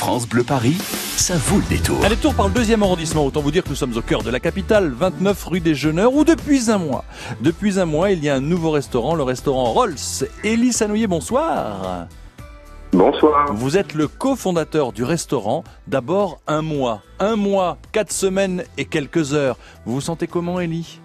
France Bleu Paris, ça vaut le détour. Un détour par le deuxième arrondissement. Autant vous dire que nous sommes au cœur de la capitale, 29 rue des Jeuneurs, où depuis un mois, depuis un mois, il y a un nouveau restaurant, le restaurant Rolls. Élie Sanouillet, bonsoir. Bonsoir. Vous êtes le cofondateur du restaurant. D'abord, un mois. Un mois, quatre semaines et quelques heures. Vous vous sentez comment, Élie?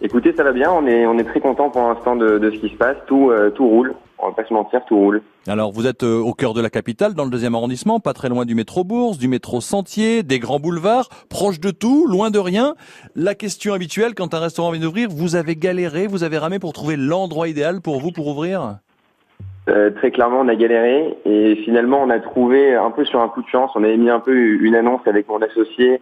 Écoutez, ça va bien. On est, on est très content pour l'instant de, de, ce qui se passe. Tout, euh, tout roule. On va pas se mentir, tout roule. Alors, vous êtes euh, au cœur de la capitale, dans le deuxième arrondissement, pas très loin du métro Bourse, du métro Sentier, des grands boulevards, proche de tout, loin de rien. La question habituelle, quand un restaurant vient d'ouvrir, vous avez galéré, vous avez ramé pour trouver l'endroit idéal pour vous pour ouvrir? Euh, très clairement, on a galéré et finalement, on a trouvé un peu sur un coup de chance. On avait mis un peu une annonce avec mon associé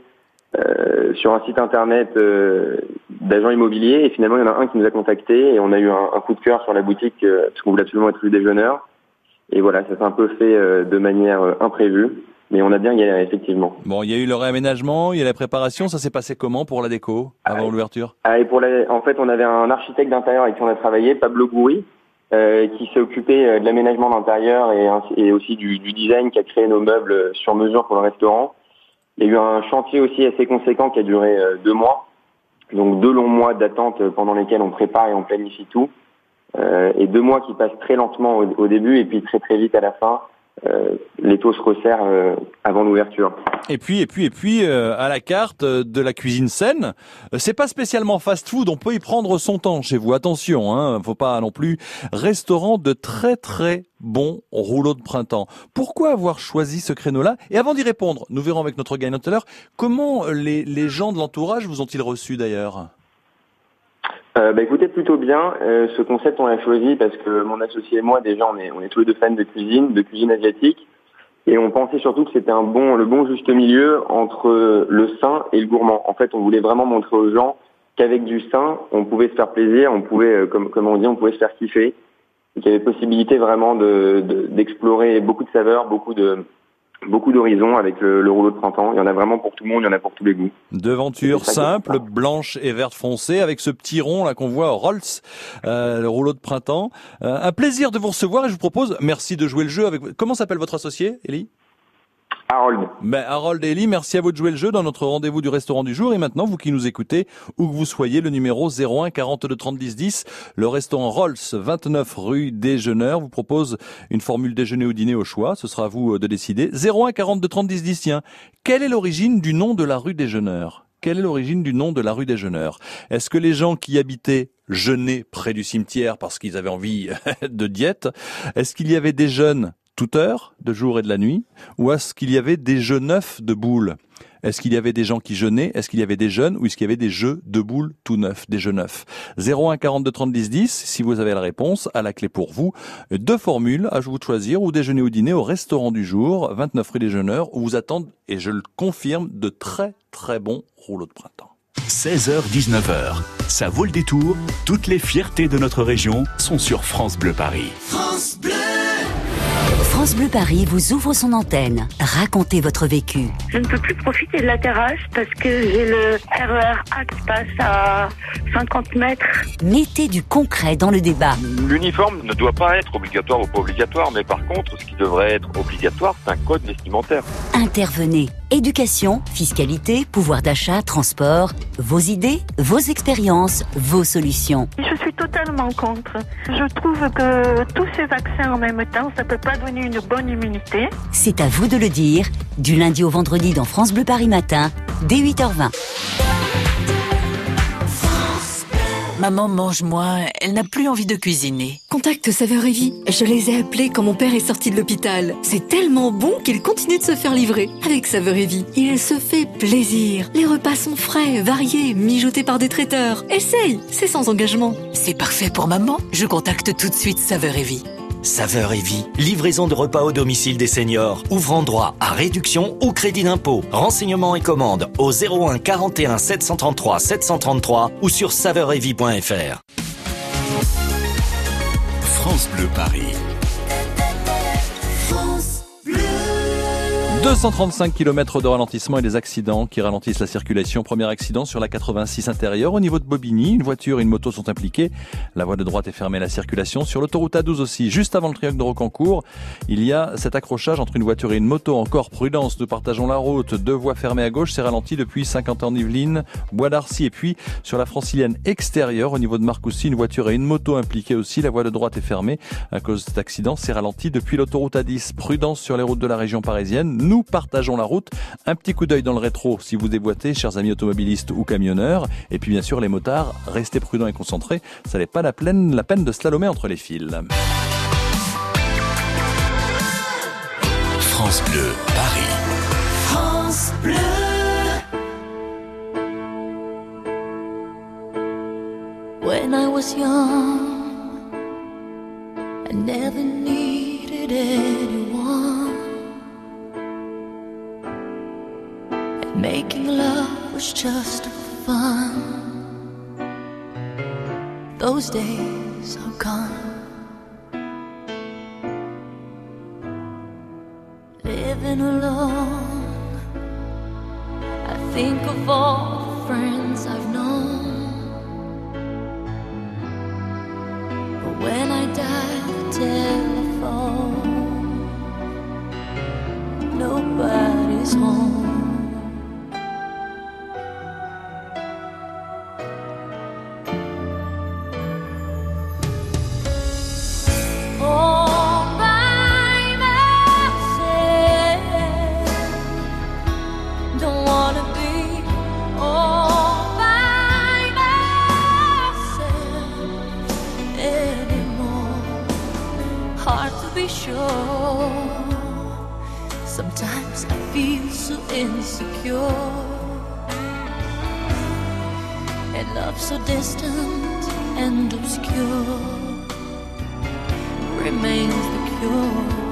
euh, sur un site internet euh, d'agents immobiliers et finalement, il y en a un qui nous a contacté et on a eu un, un coup de cœur sur la boutique euh, parce qu'on voulait absolument être rue des Jeuneurs. Et voilà, ça s'est un peu fait euh, de manière euh, imprévue, mais on a bien galéré effectivement. Bon, il y a eu le réaménagement, il y a la préparation. Ça s'est passé comment pour la déco avant Ah, l'ouverture? Ah, et pour la, en fait, on avait un architecte d'intérieur avec qui on a travaillé, Pablo Goury, euh, qui s'est occupé de l'aménagement d'intérieur et, et aussi du, du design, qui a créé nos meubles sur mesure pour le restaurant. Il y a eu un chantier aussi assez conséquent qui a duré euh, deux mois, donc deux longs mois d'attente euh, pendant lesquels on prépare et on planifie tout, Euh, et deux mois qui passent très lentement au, au début et puis très très vite à la fin. Euh, les taux se resserrent euh, avant l'ouverture. Et puis, et puis, et puis, euh, à la carte euh, de la cuisine saine, euh, c'est pas spécialement fast-food. On peut y prendre son temps chez vous. Attention, hein, faut pas non plus. Restaurant de très très bons rouleaux de printemps. Pourquoi avoir choisi ce créneau-là? Et avant d'y répondre, nous verrons avec notre gagnant tout à l'heure comment les, les gens de l'entourage vous ont-ils reçu d'ailleurs? Euh, bah écoutez, plutôt bien. Euh, ce concept, on l'a choisi parce que mon associé et moi, déjà, on est, on est tous les deux fans de cuisine, de cuisine asiatique. Et on pensait surtout que c'était un bon, le bon juste milieu entre le sain et le gourmand. En fait, on voulait vraiment montrer aux gens qu'avec du sain, on pouvait se faire plaisir, on pouvait, euh, comme, comme on dit, on pouvait se faire kiffer. Et qu'il y avait possibilité vraiment de, de- d'explorer beaucoup de saveurs, beaucoup de, beaucoup d'horizons avec le, le rouleau de printemps. Il y en a vraiment pour tout le monde, il y en a pour tous les goûts. Devanture simple, blanche et verte foncée, avec ce petit rond là qu'on voit au Rolls, euh, le rouleau de printemps. Euh, un plaisir de vous recevoir et je vous propose, merci de jouer le jeu avec. Comment s'appelle votre associé, Elie Harold. Ben, Harold et merci à vous de jouer le jeu dans notre rendez-vous du restaurant du jour. Et maintenant, vous qui nous écoutez, où que vous soyez, le numéro 01 42 30 10 10, le restaurant Rolls, 29 rue des Jeuneurs, vous propose une formule déjeuner ou dîner au choix. Ce sera à vous euh, de décider. 01 42 30 10 10, tiens. Quelle est l'origine du nom de la rue des Jeuneurs Quelle est l'origine du nom de la rue des Jeuneurs Est-ce que les gens qui habitaient Genet près du cimetière parce qu'ils avaient envie de diète, est-ce qu'il y avait des jeunes toute heure, de jour et de la nuit, ou est-ce qu'il y avait des jeux neufs de boules? Est-ce qu'il y avait des gens qui jeûnaient? Est-ce qu'il y avait des jeunes? Ou est-ce qu'il y avait des jeux de boules tout neufs, des jeux neufs? 01 42 30 10 10, si vous avez la réponse, à la clé pour vous, deux formules à vous de choisir, ou déjeuner ou dîner au restaurant du jour, 29 rue des Jeuneurs, où vous attendent, et je le confirme, de très très bons rouleaux de printemps. 16h-19h, ça vaut le détour. Toutes les fiertés de notre région sont sur France Bleu Paris. France Bleu Paris vous ouvre son antenne. Racontez votre vécu. Je ne peux plus profiter de la terrasse parce que j'ai le RER A qui passe à 50 mètres. Mettez du concret dans le débat. L'uniforme ne doit pas être obligatoire ou pas obligatoire, mais par contre, ce qui devrait être obligatoire, c'est un code vestimentaire. Intervenez. Éducation, fiscalité, pouvoir d'achat, transport. Vos idées, vos expériences, vos solutions. Je suis totalement contre. Je trouve que tous ces vaccins en même temps, ça peut pas donner une bonne immunité. C'est à vous de le dire. Du lundi au vendredi dans France Bleu Paris Matin, dès 8h20. Maman mange moins, elle n'a plus envie de cuisiner. Contacte Saveur et Vie. Je les ai appelés quand mon père est sorti de l'hôpital. C'est tellement bon qu'il continue de se faire livrer. Avec Saveur et Vie, il se fait plaisir. Les repas sont frais, variés, mijotés par des traiteurs. Essaye, c'est sans engagement. C'est parfait pour maman. Je contacte tout de suite Saveur et Vie. Saveur et vie, livraison de repas au domicile des seniors, ouvrant droit à réduction ou crédit d'impôt. Renseignements et commandes au 01 41 733 733 ou sur saveuretvie.fr. France Bleu Paris. 235 km de ralentissement et des accidents qui ralentissent la circulation. Premier accident sur la 86 intérieure au niveau de Bobigny. Une voiture et une moto sont impliquées. La voie de droite est fermée à la circulation. Sur l'autoroute A12 aussi, juste avant le triangle de Rocancourt, il y a cet accrochage entre une voiture et une moto. Encore prudence, nous partageons la route. Deux voies fermées à gauche, c'est ralenti depuis 50 ans Yvelines, Bois d'Arcy et puis sur la francilienne extérieure au niveau de Marcoussis, une voiture et une moto impliquées aussi. La voie de droite est fermée à cause de cet accident. C'est ralenti depuis l'autoroute A10. Prudence sur les routes de la région parisienne. Nous partageons la route. Un petit coup d'œil dans le rétro si vous déboîtez, chers amis automobilistes ou camionneurs. Et puis bien sûr, les motards, restez prudents et concentrés. Ça n'est pas la peine, la peine de slalomer entre les fils. France Bleu, Paris. France Bleu. When I was young, I never needed anyone. Making love was just fun. Those days are gone. Living alone, I think of all the friends I've known. But when I dial the telephone, nobody's home. Sometimes I feel so insecure. And love so distant and obscure remains the cure.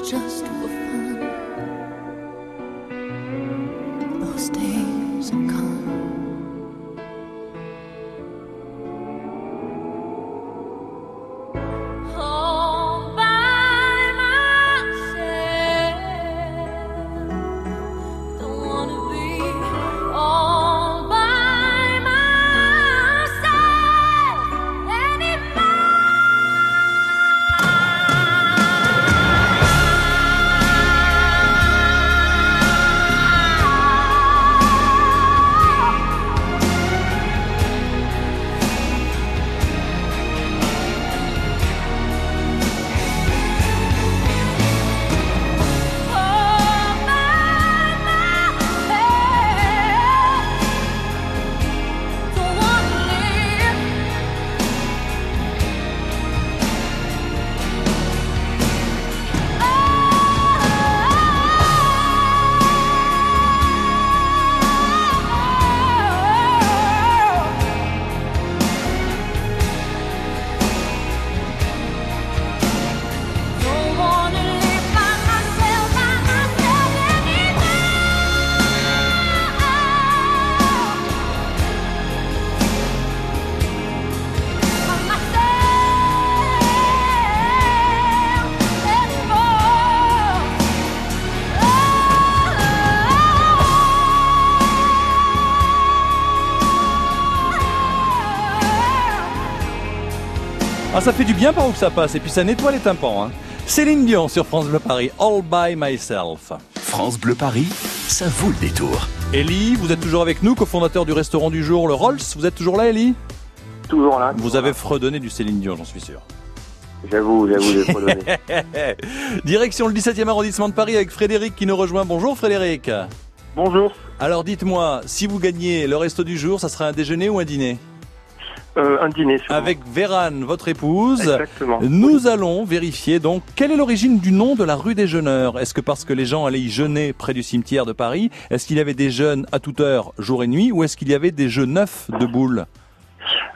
Just ça fait du bien par où que ça passe et puis ça nettoie les tympans. Hein. Céline Dion sur France Bleu Paris, All by Myself. France Bleu Paris, ça vaut le détour. Ellie, vous êtes toujours avec nous, cofondateur du restaurant du jour, le Rolls. Vous êtes toujours là, Ellie? Toujours là. Vous avez fredonné du Céline Dion, j'en suis sûr. J'avoue, j'avoue, j'ai fredonné. Direction le 17e arrondissement de Paris avec Frédéric qui nous rejoint. Bonjour Frédéric. Bonjour. Alors dites-moi, si vous gagnez le resto du jour, ça sera un déjeuner ou un dîner? Euh, un dîner. sûrement. Avec Vérane, votre épouse. Exactement. Nous allons vérifier donc quelle est l'origine du nom de la rue des Jeûneurs. Est-ce que parce que les gens allaient y jeûner près du cimetière de Paris, est-ce qu'il y avait des jeûnes à toute heure, jour et nuit, ou est-ce qu'il y avait des jeux neufs de boules?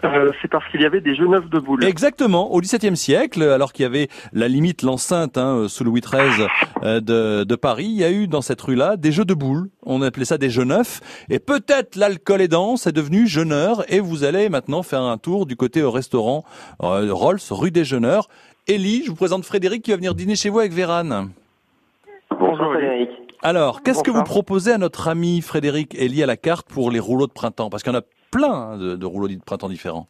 Euh, c'est parce qu'il y avait des jeux neufs de boules. Exactement, au XVIIe siècle, alors qu'il y avait la limite l'enceinte hein, sous Louis XIII euh, de, de Paris, il y a eu dans cette rue-là des jeux de boules. On appelait ça des jeux neufs. Et peut-être l'alcool aidant, c'est devenu jeûneur. Et vous allez maintenant faire un tour du côté au restaurant euh, Rolls, rue des Jeûneurs. Ellie, je vous présente Frédéric qui va venir dîner chez vous avec Vérane. Alors, qu'est-ce que vous proposez à notre ami Frédéric Ellie à la carte pour les rouleaux de printemps? Parce qu'il y en a plein hein, de, de rouleaux de printemps différents.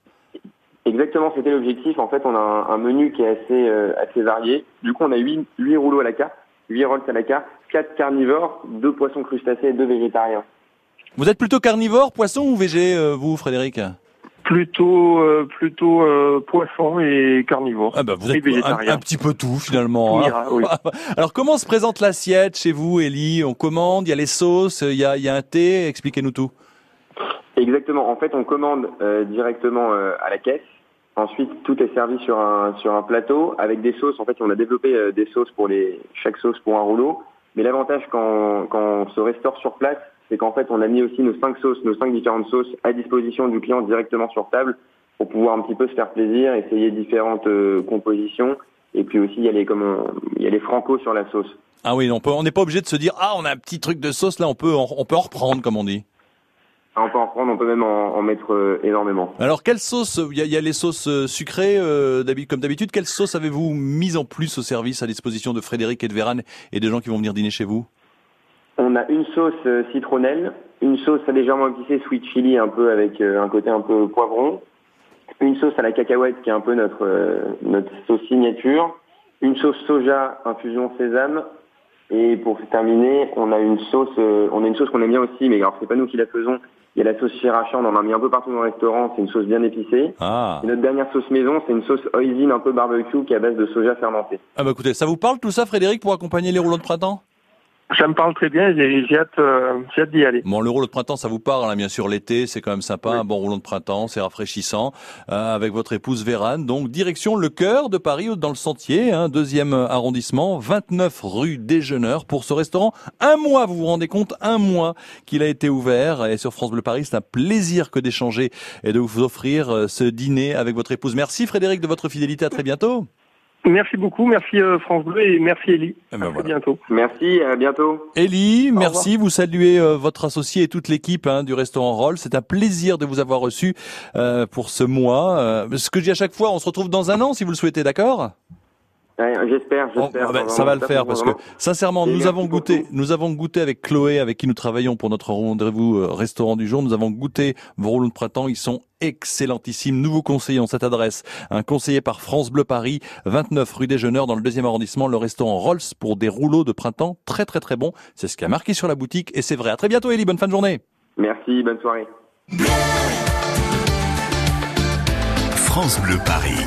Exactement, c'était l'objectif. En fait, on a un, un menu qui est assez, euh, assez varié. Du coup, on a 8, huit rouleaux à la carte, 8 rolls à la carte, 4 carnivores, 2 poissons crustacés et 2 végétariens. Vous êtes plutôt carnivore, poisson ou végé, euh, vous, Frédéric? Plutôt, euh, plutôt euh, poisson et carnivore. Ah bah vous Et êtes un, végétarien. un petit peu tout finalement. Hein. ira, oui. Alors comment se présente l'assiette chez vous, Ellie On commande, il y a les sauces, il y a, il y a un thé. Expliquez-nous tout. Exactement. En fait, on commande euh, directement euh, à la caisse. Ensuite, tout est servi sur un sur un plateau avec des sauces. En fait, on a développé euh, des sauces pour les chaque sauce pour un rouleau. Mais l'avantage quand quand on se restaure sur place, c'est qu'en fait, on a mis aussi nos cinq sauces, nos cinq différentes sauces à disposition du client directement sur table pour pouvoir un petit peu se faire plaisir, essayer différentes euh, compositions. Et puis aussi, il y a les comme on- il y a les franco sur la sauce. Ah oui, on peut, on n'est pas obligé de se dire ah on a un petit truc de sauce là, on peut en, on peut en reprendre comme on dit. On peut en prendre, on peut même en, en mettre euh, énormément. Alors quelle sauce Il y a, il y a les sauces euh, sucrées euh, comme d'habitude. Quelle sauce avez-vous mise en plus au service à disposition de Frédéric et de Vérane et des gens qui vont venir dîner chez vous? On a une sauce euh, citronnelle, une sauce légèrement épicée sweet chili un peu avec euh, un côté un peu poivron, une sauce à la cacahuète qui est un peu notre euh, notre sauce signature, une sauce soja infusion sésame et pour terminer, on a une sauce on a une sauce qu'on aime bien aussi mais alors c'est pas nous qui la faisons. Il y a la sauce sriracha, on en a mis un peu partout dans le restaurant, c'est une sauce bien épicée. Ah. Et notre dernière sauce maison, c'est une sauce hoisin un peu barbecue qui est à base de soja fermenté. Ah bah écoutez, ça vous parle tout ça, Frédéric, pour accompagner les rouleaux de printemps? Ça me parle très bien. J'ai hâte, euh, j'ai hâte d'y aller. Bon, le rouleau de printemps, ça vous parle, hein, bien sûr, l'été, c'est quand même sympa, un bon rouleau de printemps, c'est rafraîchissant, euh, avec votre épouse Vérane. Donc, direction le cœur de Paris, dans le Sentier, hein, deuxième arrondissement, 29 rue Déjeuneur, pour ce restaurant. Un mois, vous vous rendez compte, un mois qu'il a été ouvert, et sur France Bleu Paris, c'est un plaisir que d'échanger et de vous offrir euh, ce dîner avec votre épouse. Merci Frédéric de votre fidélité, à très bientôt. Merci beaucoup. Merci euh, France Bleu et merci Ellie. Eh ben à voilà. bientôt. Merci, à bientôt. Ellie, merci. Vous saluez euh, votre associé et toute l'équipe hein, du restaurant Roll. C'est un plaisir de vous avoir reçu euh, pour ce mois. Euh, ce que je dis à chaque fois, on se retrouve dans un an si vous le souhaitez, d'accord? Ouais, j'espère, j'espère. ça va le faire parce que sincèrement, nous avons goûté, nous avons goûté avec Chloé, avec qui nous travaillons pour notre rendez-vous euh, restaurant du jour. Nous avons goûté vos rouleaux de printemps. Ils sont excellentissimes. Nous vous conseillons cette adresse. Un conseiller par France Bleu Paris, 29 rue des Jeuneurs dans le deuxième arrondissement, le restaurant Rolls pour des rouleaux de printemps très très très bons. C'est ce qui a marqué sur la boutique et c'est vrai. À très bientôt, Ellie. Bonne fin de journée. Merci, bonne soirée. France Bleu Paris.